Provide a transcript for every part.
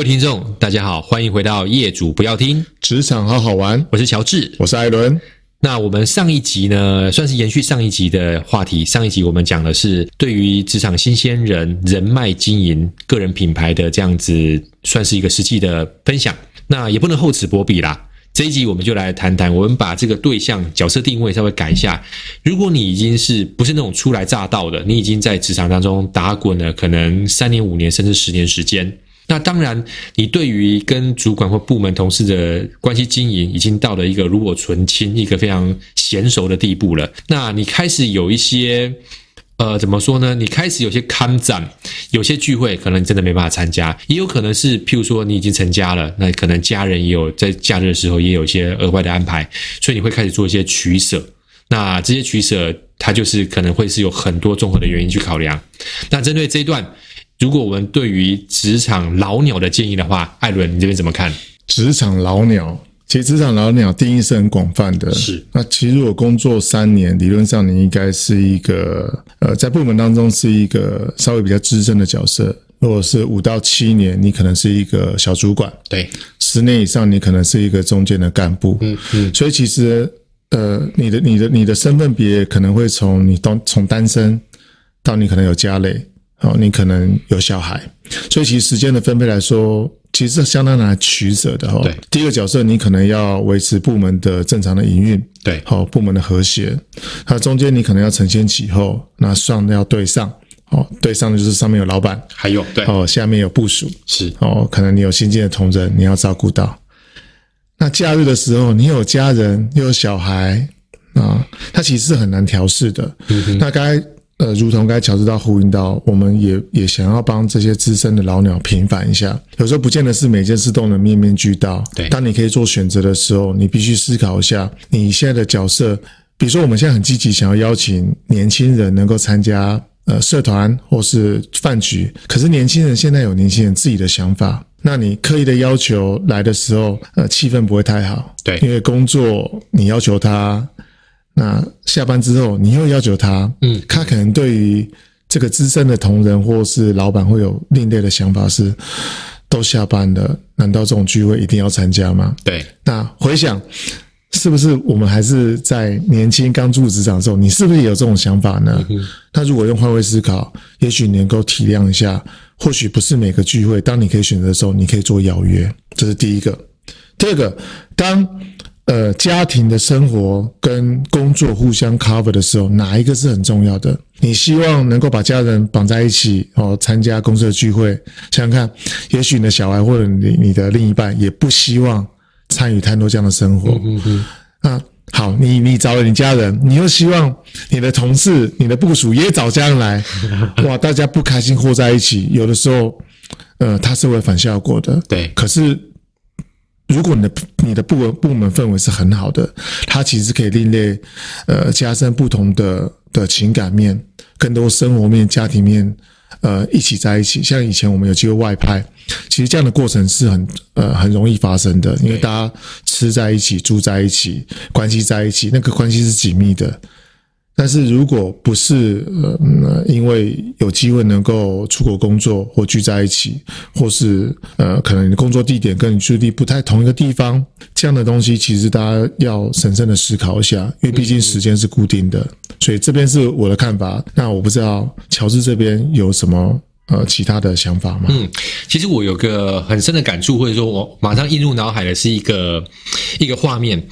各位听众，大家好，欢迎回到业主不要听职场好好玩。我是乔治，我是艾伦。那我们上一集呢，算是延续上一集的话题。上一集我们讲的是对于职场新鲜人人脉经营、个人品牌的这样子，算是一个实际的分享。那也不能厚此薄彼啦。这一集我们就来谈谈，我们把这个对象角色定位稍微改一下。如果你已经是不是那种初来乍到的，你已经在职场当中打滚了，可能三年、五年甚至十年时间。那当然，你对于跟主管或部门同事的关系经营，已经到了一个炉火纯青、一个非常娴熟的地步了。那你开始有一些，呃，怎么说呢？你开始有些看展，有些聚会，可能你真的没办法参加，也有可能是，譬如说你已经成家了，那可能家人也有在假日的时候也有一些额外的安排，所以你会开始做一些取舍。那这些取舍，它就是可能会是有很多综合的原因去考量。那针对这一段。如果我们对于职场老鸟的建议的话，艾伦，你这边怎么看？职场老鸟，其实职场老鸟定义是很广泛的。是，那其实如果工作三年，理论上你应该是一个呃，在部门当中是一个稍微比较资深的角色。如果是五到七年，你可能是一个小主管。对，十年以上，你可能是一个中间的干部。嗯嗯。所以其实呃，你的你的你的身份别可能会从你当从单身到你可能有家累。哦，你可能有小孩，所以其实时间的分配来说，其实是相当难取舍的哈。对，第一个角色你可能要维持部门的正常的营运，对，好，部门的和谐。那中间你可能要承先启后，那上要对上，哦，对上的就是上面有老板，还有对，哦，下面有部署，是哦，可能你有新进的同仁，你要照顾到。那假日的时候，你有家人又有小孩啊，他其实是很难调试的。那该。呃，如同刚才乔治到呼应到，我们也也想要帮这些资深的老鸟平反一下。有时候不见得是每件事都能面面俱到。对，当你可以做选择的时候，你必须思考一下你现在的角色。比如说，我们现在很积极想要邀请年轻人能够参加呃社团或是饭局，可是年轻人现在有年轻人自己的想法，那你刻意的要求来的时候，呃，气氛不会太好。对，因为工作你要求他。那下班之后，你又要求他，嗯，他可能对于这个资深的同仁或是老板会有另类的想法，是都下班了，难道这种聚会一定要参加吗？对。那回想，是不是我们还是在年轻刚入职场的时候，你是不是也有这种想法呢？嗯哼。那如果用换位思考，也许你能够体谅一下，或许不是每个聚会，当你可以选择的时候，你可以做邀约，这是第一个。第二个，当。呃，家庭的生活跟工作互相 cover 的时候，哪一个是很重要的？你希望能够把家人绑在一起哦，参加公司的聚会。想想看，也许你的小孩或者你你的另一半也不希望参与太多这样的生活。嗯嗯。那好，你你找了你家人，你又希望你的同事、你的部属也找家人来，哇，大家不开心和在一起，有的时候，呃，它是会反效果的。对，可是。如果你的你的部门部门氛围是很好的，它其实可以另类，呃，加深不同的的情感面，更多生活面、家庭面，呃，一起在一起。像以前我们有机会外派，其实这样的过程是很呃很容易发生的，因为大家吃在一起、住在一起、关系在一起，那个关系是紧密的。但是如果不是呃，因为有机会能够出国工作或聚在一起，或是呃，可能你的工作地点跟你住地不太同一个地方，这样的东西其实大家要审慎的思考一下，因为毕竟时间是固定的。所以这边是我的看法。那我不知道乔治这边有什么呃其他的想法吗？嗯，其实我有个很深的感触，或者说我马上映入脑海的是一个一个画面，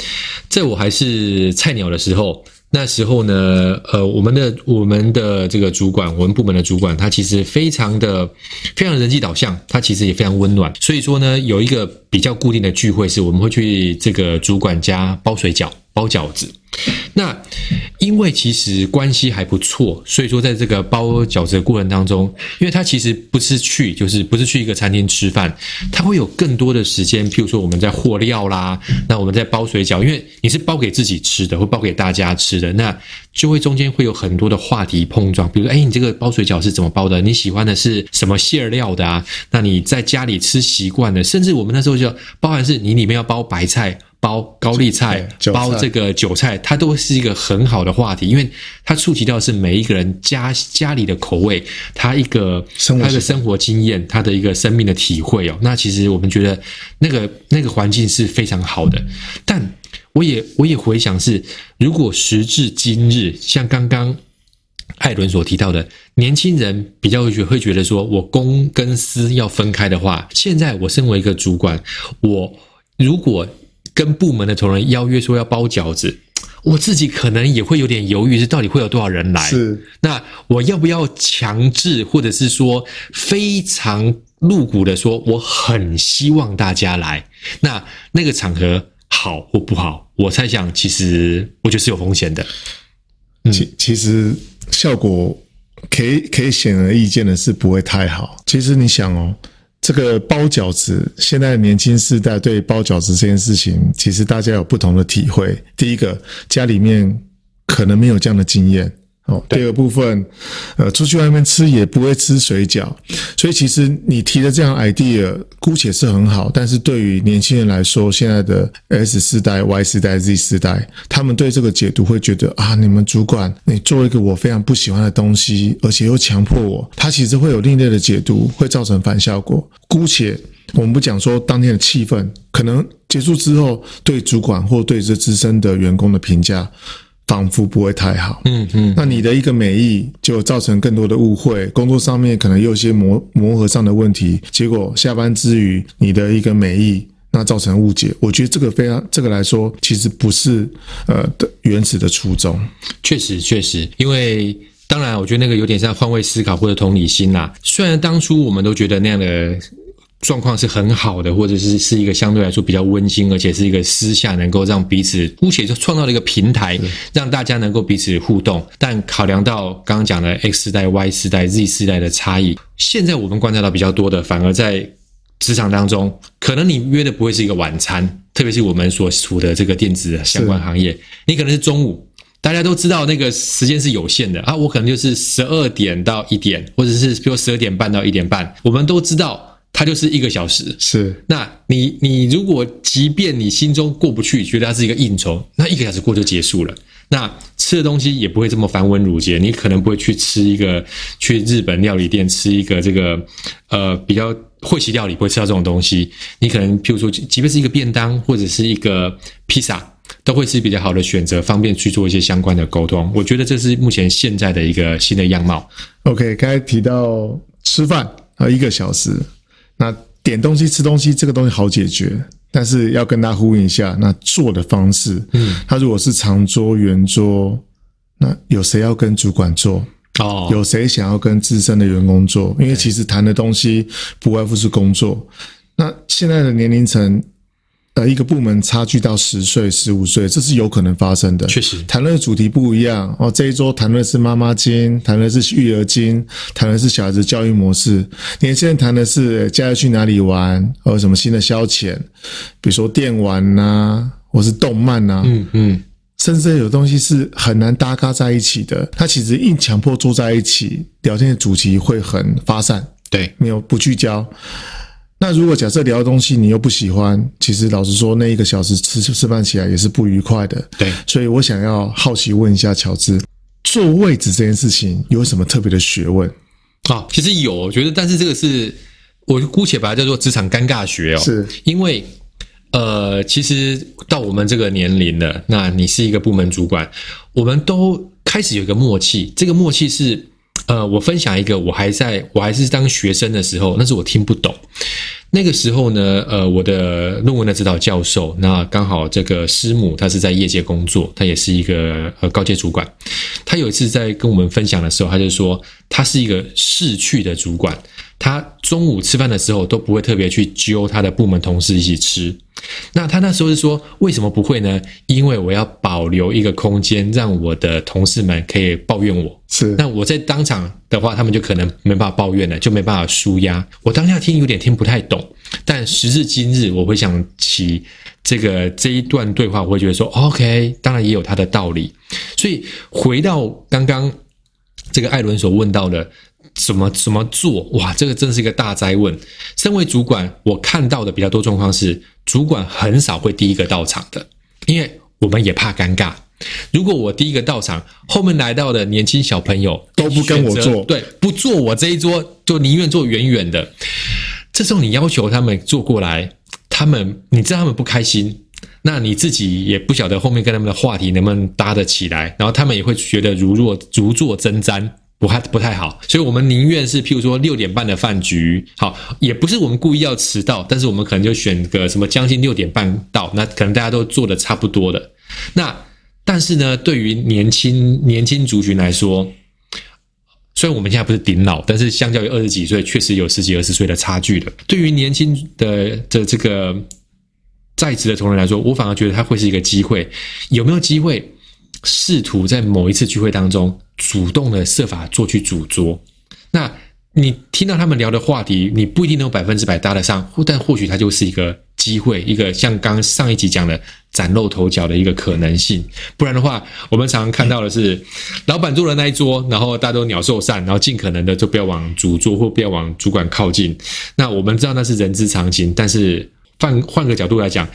在我还是菜鸟的时候。那时候呢，呃，我们的我们的这个主管，我们部门的主管，他其实非常的非常人际导向，他其实也非常温暖。所以说呢，有一个比较固定的聚会，是我们会去这个主管家包水饺、包饺子。那因为其实关系还不错，所以说在这个包饺子的过程当中，因为他其实不是去，就是不是去一个餐厅吃饭，他会有更多的时间，譬如说我们在和料啦，那我们在包水饺，因为你是包给自己吃的，或包给大家吃的，那就会中间会有很多的话题碰撞，比如说，哎，你这个包水饺是怎么包的？你喜欢的是什么馅料的啊？那你在家里吃习惯的，甚至我们那时候就包含是你里面要包白菜。包高丽菜、包这个韭菜，它都是一个很好的话题，因为它触及到是每一个人家家里的口味，他一个他的生活经验，他的一个生命的体会哦。那其实我们觉得那个那个环境是非常好的，但我也我也回想是，如果时至今日，像刚刚。艾伦所提到的，年轻人比较会觉会觉得说，我公跟私要分开的话，现在我身为一个主管，我如果跟部门的同仁邀约说要包饺子，我自己可能也会有点犹豫，是到底会有多少人来？是，那我要不要强制，或者是说非常露骨的说，我很希望大家来？那那个场合好或不好？我猜想，其实我觉得是有风险的。其其实。效果可以可以显而易见的是不会太好。其实你想哦，这个包饺子，现在年轻世代对包饺子这件事情，其实大家有不同的体会。第一个，家里面可能没有这样的经验。哦，第二部分，呃，出去外面吃也不会吃水饺，所以其实你提的这样 idea 姑且是很好，但是对于年轻人来说，现在的 S 世代、Y 世代、Z 世代，他们对这个解读会觉得啊，你们主管你做一个我非常不喜欢的东西，而且又强迫我，他其实会有另类的解读，会造成反效果。姑且我们不讲说当天的气氛，可能结束之后对主管或对这资深的员工的评价。仿佛不会太好，嗯嗯，那你的一个美意就造成更多的误会，工作上面可能有一些磨磨合上的问题，结果下班之余你的一个美意，那造成误解，我觉得这个非常，这个来说其实不是呃的原始的初衷。确实确实，因为当然我觉得那个有点像换位思考或者同理心啦。虽然当初我们都觉得那样的。状况是很好的，或者是是一个相对来说比较温馨，而且是一个私下能够让彼此姑且就创造了一个平台，让大家能够彼此互动。但考量到刚刚讲的 X 世代、Y 世代、Z 世代的差异，现在我们观察到比较多的，反而在职场当中，可能你约的不会是一个晚餐，特别是我们所处的这个电子相关行业，你可能是中午，大家都知道那个时间是有限的啊，我可能就是十二点到一点，或者是比如十二点半到一点半，我们都知道。它就是一个小时，是。那你你如果即便你心中过不去，觉得它是一个应酬，那一个小时过就结束了。那吃的东西也不会这么繁文缛节，你可能不会去吃一个去日本料理店吃一个这个呃比较会席料理，不会吃到这种东西。你可能譬如说，即便是一个便当或者是一个披萨，都会是比较好的选择，方便去做一些相关的沟通。我觉得这是目前现在的一个新的样貌。OK，刚才提到吃饭啊，一个小时。那点东西吃东西这个东西好解决，但是要跟他呼应一下，那做的方式，嗯，他如果是长桌圆桌，那有谁要跟主管做？哦，有谁想要跟资深的员工做？因为其实谈的东西不外乎是工作。那现在的年龄层。呃，一个部门差距到十岁、十五岁，这是有可能发生的。确实，谈论的主题不一样哦。这一周谈论是妈妈经，谈论是育儿经，谈论是小孩子教育模式。年轻人谈的是家要去哪里玩，或有什么新的消遣，比如说电玩呐、啊，或是动漫呐、啊。嗯嗯，甚至有东西是很难搭嘎在一起的。他其实硬强迫坐在一起聊天的主题会很发散，对，没有不聚焦。那如果假设聊的东西你又不喜欢，其实老实说，那一个小时吃吃饭起来也是不愉快的。对，所以我想要好奇问一下乔治，坐位置这件事情有什么特别的学问？啊，其实有，我觉得，但是这个是我姑且把它叫做职场尴尬学哦。是，因为呃，其实到我们这个年龄了，那你是一个部门主管，我们都开始有一个默契，这个默契是。呃，我分享一个，我还在我还是当学生的时候，那是我听不懂。那个时候呢，呃，我的论文的指导教授，那刚好这个师母，她是在业界工作，她也是一个呃高阶主管。她有一次在跟我们分享的时候，她就说，她是一个逝去的主管。他中午吃饭的时候都不会特别去揪他的部门同事一起吃。那他那时候是说，为什么不会呢？因为我要保留一个空间，让我的同事们可以抱怨我。是。那我在当场的话，他们就可能没办法抱怨了，就没办法舒压。我当下听有点听不太懂，但时至今日，我会想起这个这一段对话，我会觉得说，OK，当然也有他的道理。所以回到刚刚这个艾伦所问到的。怎么怎么做？哇，这个真是一个大哉问。身为主管，我看到的比较多状况是，主管很少会第一个到场的，因为我们也怕尴尬。如果我第一个到场，后面来到的年轻小朋友都不跟我坐，对，不坐我这一桌，就宁愿坐远远的。这时候你要求他们坐过来，他们你知道他们不开心，那你自己也不晓得后面跟他们的话题能不能搭得起来，然后他们也会觉得如若如坐针毡。不太不太好，所以我们宁愿是譬如说六点半的饭局，好，也不是我们故意要迟到，但是我们可能就选个什么将近六点半到，那可能大家都做的差不多的。那但是呢，对于年轻年轻族群来说，虽然我们现在不是顶老，但是相较于二十几岁，确实有十几二十岁的差距的。对于年轻的的这个在职的同仁来说，我反而觉得他会是一个机会，有没有机会？试图在某一次聚会当中，主动的设法做去主桌。那你听到他们聊的话题，你不一定能百分之百搭得上，但或许它就是一个机会，一个像刚上一集讲的崭露头角的一个可能性。不然的话，我们常常看到的是，老板坐的那一桌，然后大家都鸟兽散，然后尽可能的就不要往主桌或不要往主管靠近。那我们知道那是人之常情，但是换换个角度来讲，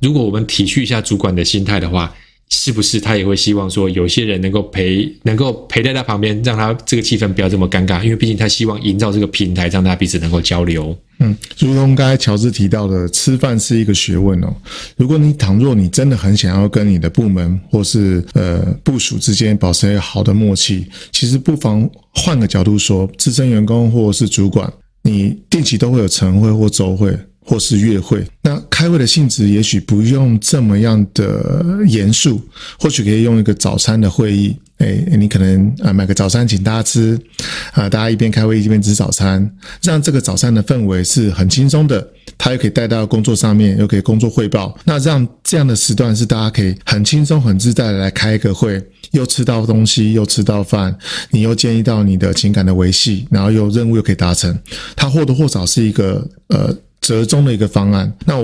如果我们体恤一下主管的心态的话。是不是他也会希望说，有些人能够陪，能够陪在他旁边，让他这个气氛不要这么尴尬？因为毕竟他希望营造这个平台，让大家彼此能够交流。嗯，如同刚才乔治提到的，吃饭是一个学问哦。如果你倘若你真的很想要跟你的部门或是呃部署之间保持一个好的默契，其实不妨换个角度说，资深员工或是主管，你定期都会有晨会或周会。或是月会，那开会的性质也许不用这么样的严肃，或许可以用一个早餐的会议，哎，你可能啊买个早餐请大家吃，啊，大家一边开会一边吃早餐，让这个早餐的氛围是很轻松的，他又可以带到工作上面，又可以工作汇报，那让这样的时段是大家可以很轻松、很自在的来开一个会，又吃到东西，又吃到饭，你又建议到你的情感的维系，然后又任务又可以达成，它或多或少是一个呃。折中的一个方案，那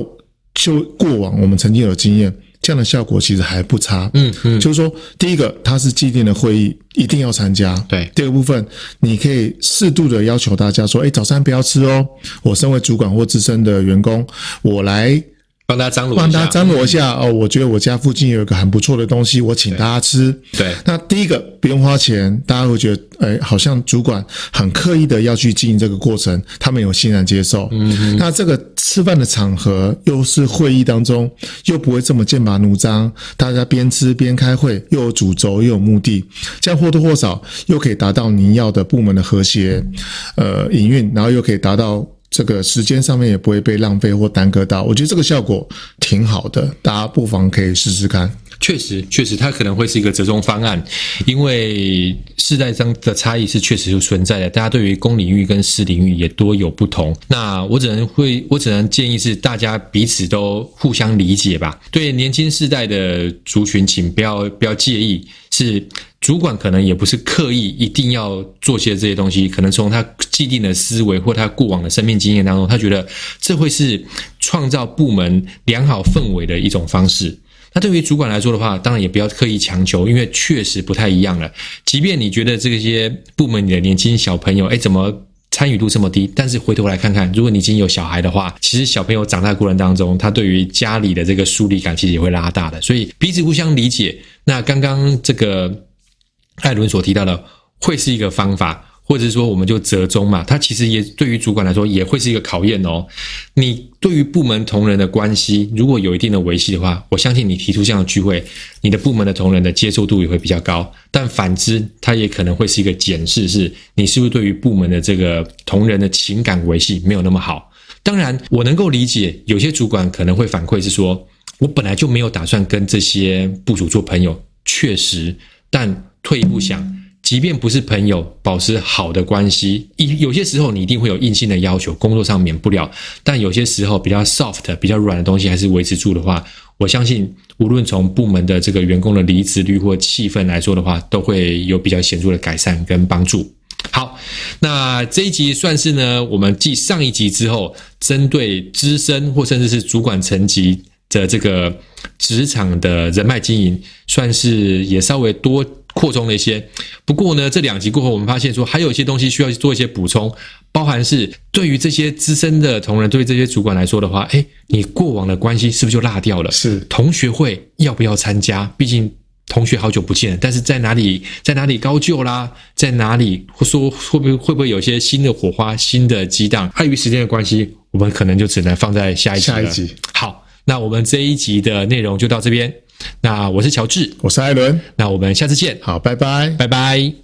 就过往我们曾经有经验，这样的效果其实还不差。嗯嗯，就是说，第一个，它是既定的会议，一定要参加。对，第二个部分，你可以适度的要求大家说，哎，早餐不要吃哦。我身为主管或资深的员工，我来。帮大家张罗，帮大家张罗一下哦。我觉得我家附近有一个很不错的东西，我请大家吃。对，那第一个不用花钱，大家会觉得，哎，好像主管很刻意的要去经营这个过程，他们有欣然接受。嗯嗯。那这个吃饭的场合又是会议当中，又不会这么剑拔弩张，大家边吃边开会，又有主轴又有目的，这样或多或少又可以达到您要的部门的和谐，呃，营运，然后又可以达到。这个时间上面也不会被浪费或耽搁到，我觉得这个效果挺好的，大家不妨可以试试看。确实，确实，它可能会是一个折中方案，因为世代上的差异是确实是存在的，大家对于公领域跟私领域也多有不同。那我只能会，我只能建议是大家彼此都互相理解吧。对年轻世代的族群，请不要不要介意，是。主管可能也不是刻意一定要做些这些东西，可能从他既定的思维或他过往的生命经验当中，他觉得这会是创造部门良好氛围的一种方式。那对于主管来说的话，当然也不要刻意强求，因为确实不太一样了。即便你觉得这些部门里的年轻小朋友，哎，怎么参与度这么低？但是回头来看看，如果你已经有小孩的话，其实小朋友长大过程当中，他对于家里的这个疏离感其实也会拉大的。所以彼此互相理解。那刚刚这个。艾伦所提到的会是一个方法，或者是说我们就折中嘛。它其实也对于主管来说也会是一个考验哦。你对于部门同仁的关系如果有一定的维系的话，我相信你提出这样的聚会，你的部门的同仁的接受度也会比较高。但反之，它也可能会是一个检视，是你是不是对于部门的这个同仁的情感维系没有那么好。当然，我能够理解有些主管可能会反馈是说，我本来就没有打算跟这些部署做朋友，确实，但。退一步想，即便不是朋友，保持好的关系，一有些时候你一定会有硬性的要求，工作上免不了。但有些时候比较 soft、比较软的东西还是维持住的话，我相信无论从部门的这个员工的离职率或气氛来说的话，都会有比较显著的改善跟帮助。好，那这一集算是呢，我们继上一集之后，针对资深或甚至是主管层级的这个职场的人脉经营，算是也稍微多。扩充了一些。不过呢，这两集过后，我们发现说还有一些东西需要做一些补充，包含是对于这些资深的同仁，对于这些主管来说的话，哎，你过往的关系是不是就落掉了？是同学会要不要参加？毕竟同学好久不见，但是在哪里，在哪里高就啦？在哪里或说会不会会不会有些新的火花、新的激荡？碍于时间的关系，我们可能就只能放在下一集了。下一集好，那我们这一集的内容就到这边。那我是乔治，我是艾伦，那我们下次见，好，拜拜，拜拜。